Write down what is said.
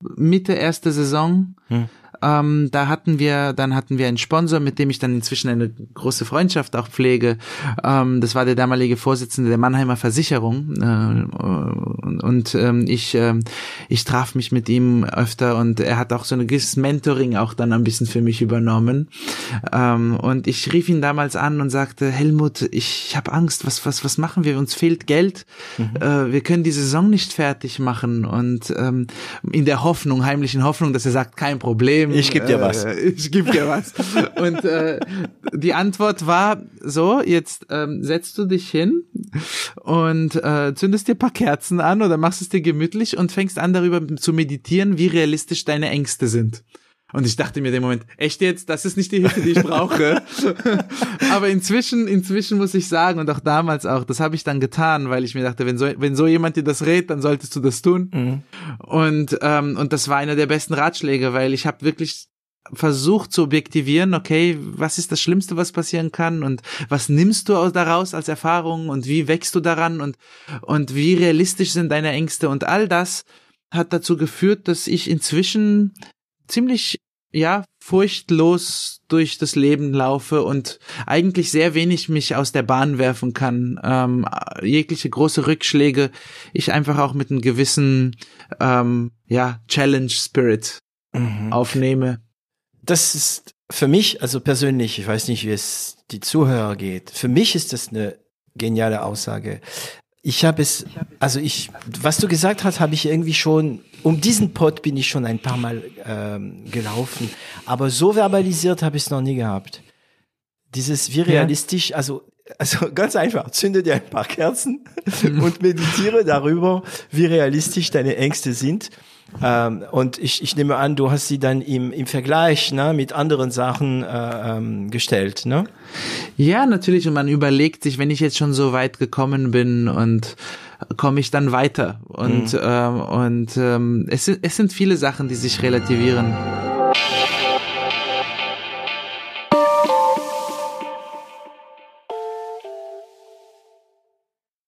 Mitte erste Saison. Hm. Ähm, da hatten wir, dann hatten wir einen Sponsor, mit dem ich dann inzwischen eine große Freundschaft auch pflege. Ähm, das war der damalige Vorsitzende der Mannheimer Versicherung. Äh, und ähm, ich, äh, ich traf mich mit ihm öfter und er hat auch so ein gewisses Mentoring auch dann ein bisschen für mich übernommen. Ähm, und ich rief ihn damals an und sagte, Helmut, ich, habe Angst, was, was, was machen wir? Uns fehlt Geld. Mhm. Äh, wir können die Saison nicht fertig machen. Und ähm, in der Hoffnung, heimlichen Hoffnung, dass er sagt, kein Problem Problem. Ich gebe dir was. Äh, ich gebe dir was. Und äh, die Antwort war so, jetzt ähm, setzt du dich hin und äh, zündest dir paar Kerzen an oder machst es dir gemütlich und fängst an darüber zu meditieren, wie realistisch deine Ängste sind. Und ich dachte mir in dem Moment, echt jetzt, das ist nicht die Hilfe, die ich brauche. Aber inzwischen, inzwischen muss ich sagen, und auch damals auch, das habe ich dann getan, weil ich mir dachte, wenn so, wenn so jemand dir das rät, dann solltest du das tun. Mhm. Und, ähm, und das war einer der besten Ratschläge, weil ich habe wirklich versucht zu objektivieren, okay, was ist das Schlimmste, was passieren kann und was nimmst du daraus als Erfahrung und wie wächst du daran und, und wie realistisch sind deine Ängste und all das hat dazu geführt, dass ich inzwischen ziemlich ja, furchtlos durch das Leben laufe und eigentlich sehr wenig mich aus der Bahn werfen kann. Ähm, jegliche große Rückschläge ich einfach auch mit einem gewissen ähm, ja, Challenge Spirit mhm. aufnehme. Das ist für mich, also persönlich, ich weiß nicht, wie es die Zuhörer geht, für mich ist das eine geniale Aussage. Ich habe es, also ich, was du gesagt hast, habe ich irgendwie schon, um diesen Pod bin ich schon ein paar Mal ähm, gelaufen, aber so verbalisiert habe ich es noch nie gehabt. Dieses wie realistisch, also also ganz einfach, zünde dir ein paar Kerzen und meditiere darüber, wie realistisch deine Ängste sind. Ähm, und ich, ich nehme an, du hast sie dann im, im Vergleich ne, mit anderen Sachen äh, ähm, gestellt, ne? Ja, natürlich. Und man überlegt sich, wenn ich jetzt schon so weit gekommen bin und komme ich dann weiter. Und, mhm. ähm, und ähm, es, sind, es sind viele Sachen, die sich relativieren.